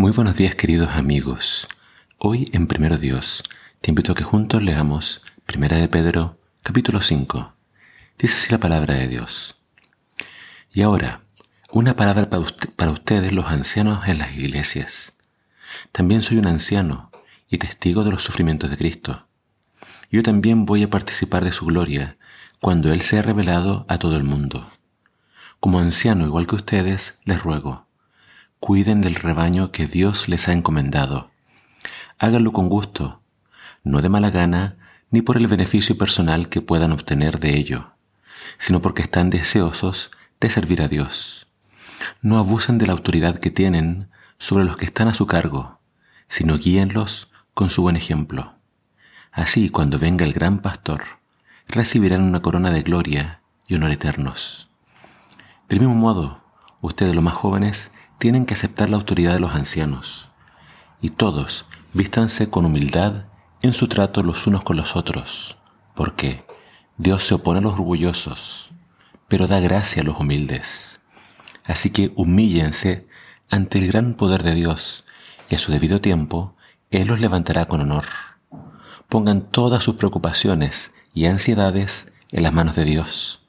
Muy buenos días queridos amigos. Hoy en Primero Dios te invito a que juntos leamos Primera de Pedro capítulo 5. Dice así la palabra de Dios. Y ahora, una palabra para, para ustedes los ancianos en las iglesias. También soy un anciano y testigo de los sufrimientos de Cristo. Yo también voy a participar de su gloria cuando Él sea revelado a todo el mundo. Como anciano igual que ustedes, les ruego, cuiden del rebaño que Dios les ha encomendado. Háganlo con gusto, no de mala gana, ni por el beneficio personal que puedan obtener de ello, sino porque están deseosos de servir a Dios. No abusen de la autoridad que tienen sobre los que están a su cargo, sino guíenlos con su buen ejemplo. Así, cuando venga el gran pastor, recibirán una corona de gloria y honor eternos. Del mismo modo, ustedes los más jóvenes tienen que aceptar la autoridad de los ancianos, y todos vístanse con humildad en su trato los unos con los otros, porque Dios se opone a los orgullosos, pero da gracia a los humildes. Así que humíllense ante el gran poder de Dios, y a su debido tiempo Él los levantará con honor. Pongan todas sus preocupaciones y ansiedades en las manos de Dios,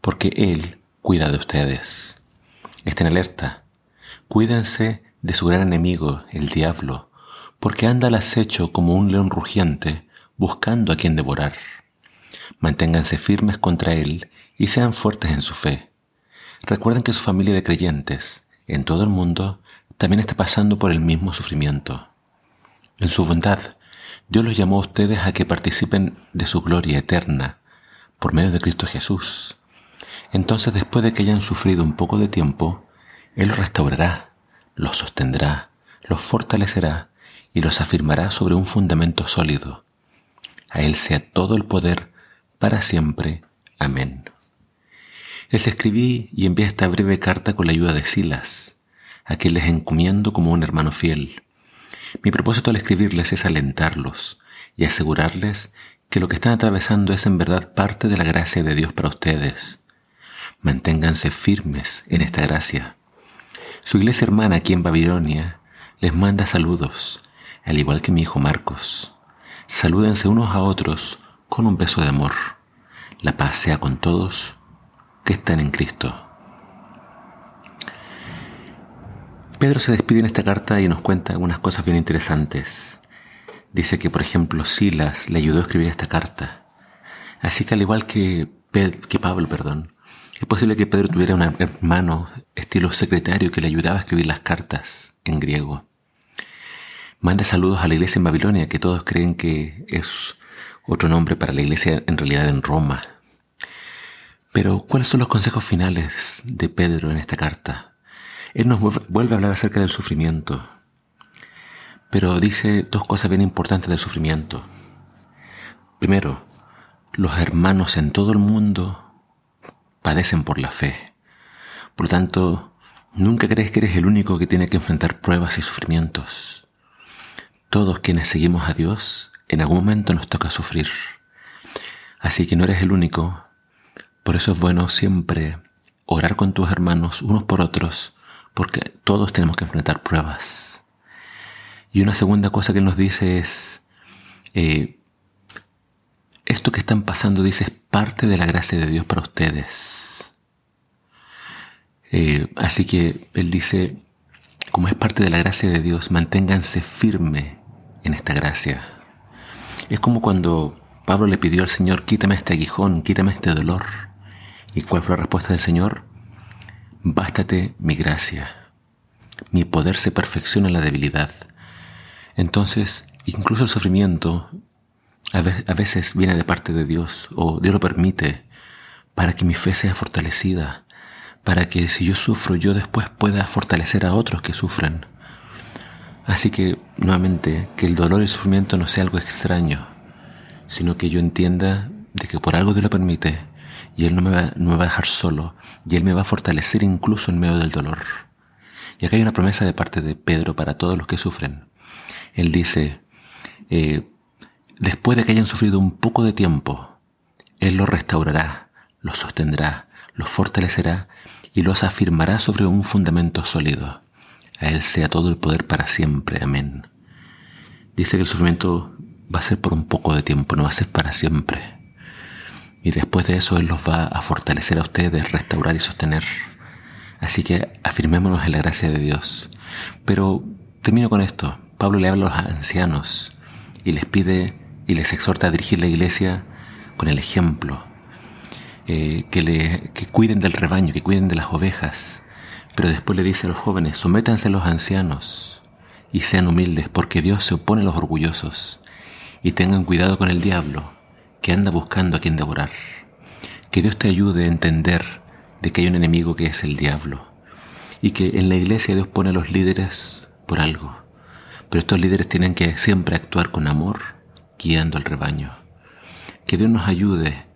porque Él cuida de ustedes. Estén alerta Cuídense de su gran enemigo, el diablo, porque anda al acecho como un león rugiente, buscando a quien devorar. Manténganse firmes contra él y sean fuertes en su fe. Recuerden que su familia de creyentes, en todo el mundo, también está pasando por el mismo sufrimiento. En su bondad, Dios los llamó a ustedes a que participen de su gloria eterna por medio de Cristo Jesús. Entonces, después de que hayan sufrido un poco de tiempo, él los restaurará, los sostendrá, los fortalecerá y los afirmará sobre un fundamento sólido. A Él sea todo el poder para siempre. Amén. Les escribí y envié esta breve carta con la ayuda de Silas, a quien les encomiendo como un hermano fiel. Mi propósito al escribirles es alentarlos y asegurarles que lo que están atravesando es en verdad parte de la gracia de Dios para ustedes. Manténganse firmes en esta gracia. Su iglesia hermana aquí en Babilonia les manda saludos, al igual que mi hijo Marcos. Salúdense unos a otros con un beso de amor. La paz sea con todos que están en Cristo. Pedro se despide en esta carta y nos cuenta algunas cosas bien interesantes. Dice que, por ejemplo, Silas le ayudó a escribir esta carta. Así que al igual que, que Pablo, perdón, es posible que Pedro tuviera un hermano estilo secretario que le ayudaba a escribir las cartas en griego. Manda saludos a la iglesia en Babilonia, que todos creen que es otro nombre para la iglesia en realidad en Roma. Pero, ¿cuáles son los consejos finales de Pedro en esta carta? Él nos vuelve a hablar acerca del sufrimiento, pero dice dos cosas bien importantes del sufrimiento. Primero, los hermanos en todo el mundo padecen por la fe. Por lo tanto, nunca crees que eres el único que tiene que enfrentar pruebas y sufrimientos. Todos quienes seguimos a Dios, en algún momento nos toca sufrir. Así que no eres el único. Por eso es bueno siempre orar con tus hermanos unos por otros, porque todos tenemos que enfrentar pruebas. Y una segunda cosa que nos dice es, eh, esto que están pasando, dice, es parte de la gracia de Dios para ustedes. Eh, así que Él dice, como es parte de la gracia de Dios, manténganse firme en esta gracia. Es como cuando Pablo le pidió al Señor, quítame este aguijón, quítame este dolor. ¿Y cuál fue la respuesta del Señor? Bástate mi gracia. Mi poder se perfecciona en la debilidad. Entonces, incluso el sufrimiento a veces viene de parte de Dios o Dios lo permite para que mi fe sea fortalecida, para que si yo sufro yo después pueda fortalecer a otros que sufren. Así que, nuevamente, que el dolor y el sufrimiento no sea algo extraño, sino que yo entienda de que por algo Dios lo permite y Él no me, va, no va a dejar solo y Él me va a fortalecer incluso en medio del dolor. Y acá hay una promesa de parte de Pedro para todos los que sufren. Él dice, eh, después de que hayan sufrido un poco de tiempo, Él los restaurará, los sostendrá, los fortalecerá y los afirmará sobre un fundamento sólido. A Él sea todo el poder para siempre. Amén. Dice que el sufrimiento va a ser por un poco de tiempo, no va a ser para siempre. Y después de eso Él los va a fortalecer a ustedes, restaurar y sostener. Así que afirmémonos en la gracia de Dios. Pero termino con esto. Pablo le habla a los ancianos y les pide y les exhorta a dirigir la iglesia con el ejemplo, eh, que, le, que cuiden del rebaño, que cuiden de las ovejas. Pero después le dice a los jóvenes, sométanse a los ancianos y sean humildes, porque Dios se opone a los orgullosos. Y tengan cuidado con el diablo, que anda buscando a quien devorar. Que Dios te ayude a entender de que hay un enemigo que es el diablo. Y que en la iglesia Dios pone a los líderes por algo. Pero estos líderes tienen que siempre actuar con amor, guiando al rebaño. Que Dios nos ayude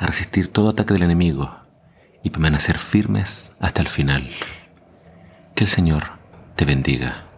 a resistir todo ataque del enemigo y permanecer firmes hasta el final. Que el Señor te bendiga.